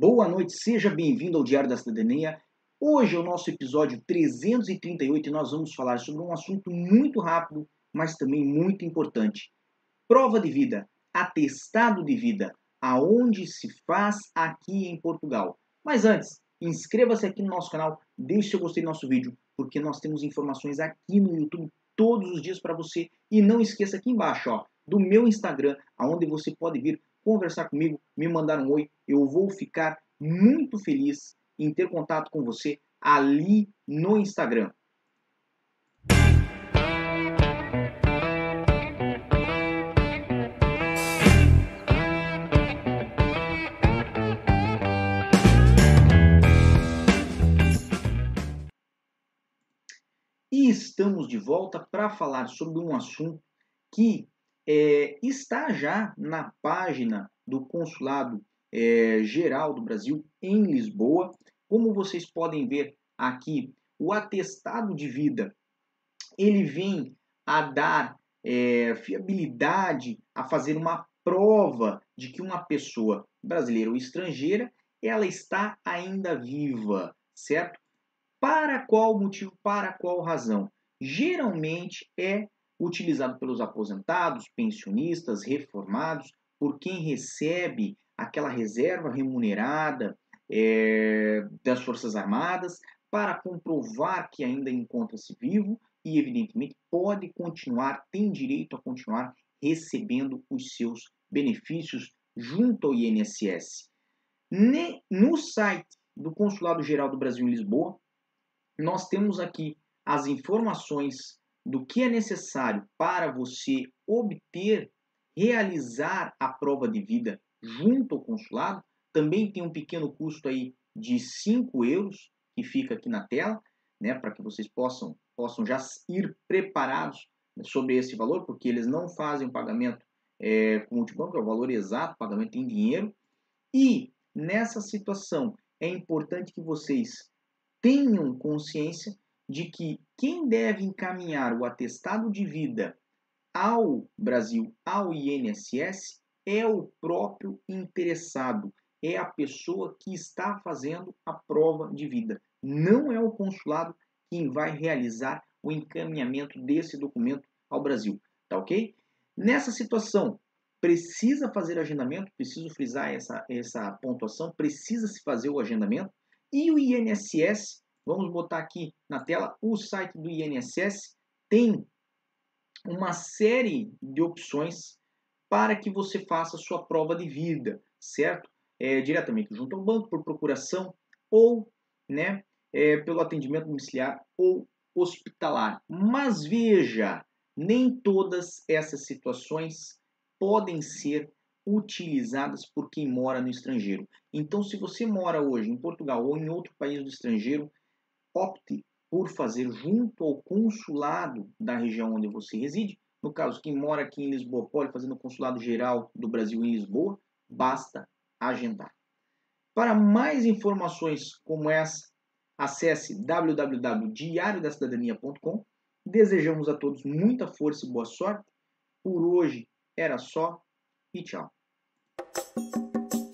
Boa noite, seja bem-vindo ao Diário da Cidadania. Hoje é o nosso episódio 338 e nós vamos falar sobre um assunto muito rápido, mas também muito importante. Prova de vida, atestado de vida, aonde se faz aqui em Portugal. Mas antes, inscreva-se aqui no nosso canal, deixe seu gostei do nosso vídeo, porque nós temos informações aqui no YouTube todos os dias para você. E não esqueça aqui embaixo, ó, do meu Instagram, aonde você pode vir conversar comigo, me mandar um oi. Eu vou ficar muito feliz em ter contato com você ali no Instagram. E estamos de volta para falar sobre um assunto que é, está já na página do Consulado é, Geral do Brasil em Lisboa. Como vocês podem ver aqui, o atestado de vida ele vem a dar é, fiabilidade a fazer uma prova de que uma pessoa brasileira ou estrangeira ela está ainda viva, certo? Para qual motivo, para qual razão? Geralmente é utilizado pelos aposentados, pensionistas, reformados, por quem recebe aquela reserva remunerada é, das Forças Armadas para comprovar que ainda encontra-se vivo e, evidentemente, pode continuar, tem direito a continuar recebendo os seus benefícios junto ao INSS. No site do Consulado Geral do Brasil em Lisboa, nós temos aqui as informações do que é necessário para você obter, realizar a prova de vida junto ao consulado. Também tem um pequeno custo aí de 5 euros, que fica aqui na tela, né, para que vocês possam, possam já ir preparados sobre esse valor, porque eles não fazem o pagamento é, com multibanco, é o valor exato, pagamento em dinheiro. E nessa situação é importante que vocês tenham consciência de que quem deve encaminhar o atestado de vida ao Brasil, ao INSS, é o próprio interessado, é a pessoa que está fazendo a prova de vida. Não é o consulado quem vai realizar o encaminhamento desse documento ao Brasil, tá ok? Nessa situação, precisa fazer agendamento, preciso frisar essa, essa pontuação, precisa se fazer o agendamento, e o INSS, vamos botar aqui na tela, o site do INSS tem uma série de opções para que você faça sua prova de vida, certo? É, diretamente junto ao banco, por procuração ou né, é, pelo atendimento domiciliar ou hospitalar. Mas veja, nem todas essas situações podem ser utilizadas por quem mora no estrangeiro. Então, se você mora hoje em Portugal ou em outro país do estrangeiro, opte por fazer junto ao consulado da região onde você reside. No caso, quem mora aqui em Lisboa pode fazer no Consulado Geral do Brasil em Lisboa, basta agendar. Para mais informações como essa, acesse www.diariodacidadania.com. Desejamos a todos muita força e boa sorte. Por hoje era só e tchau.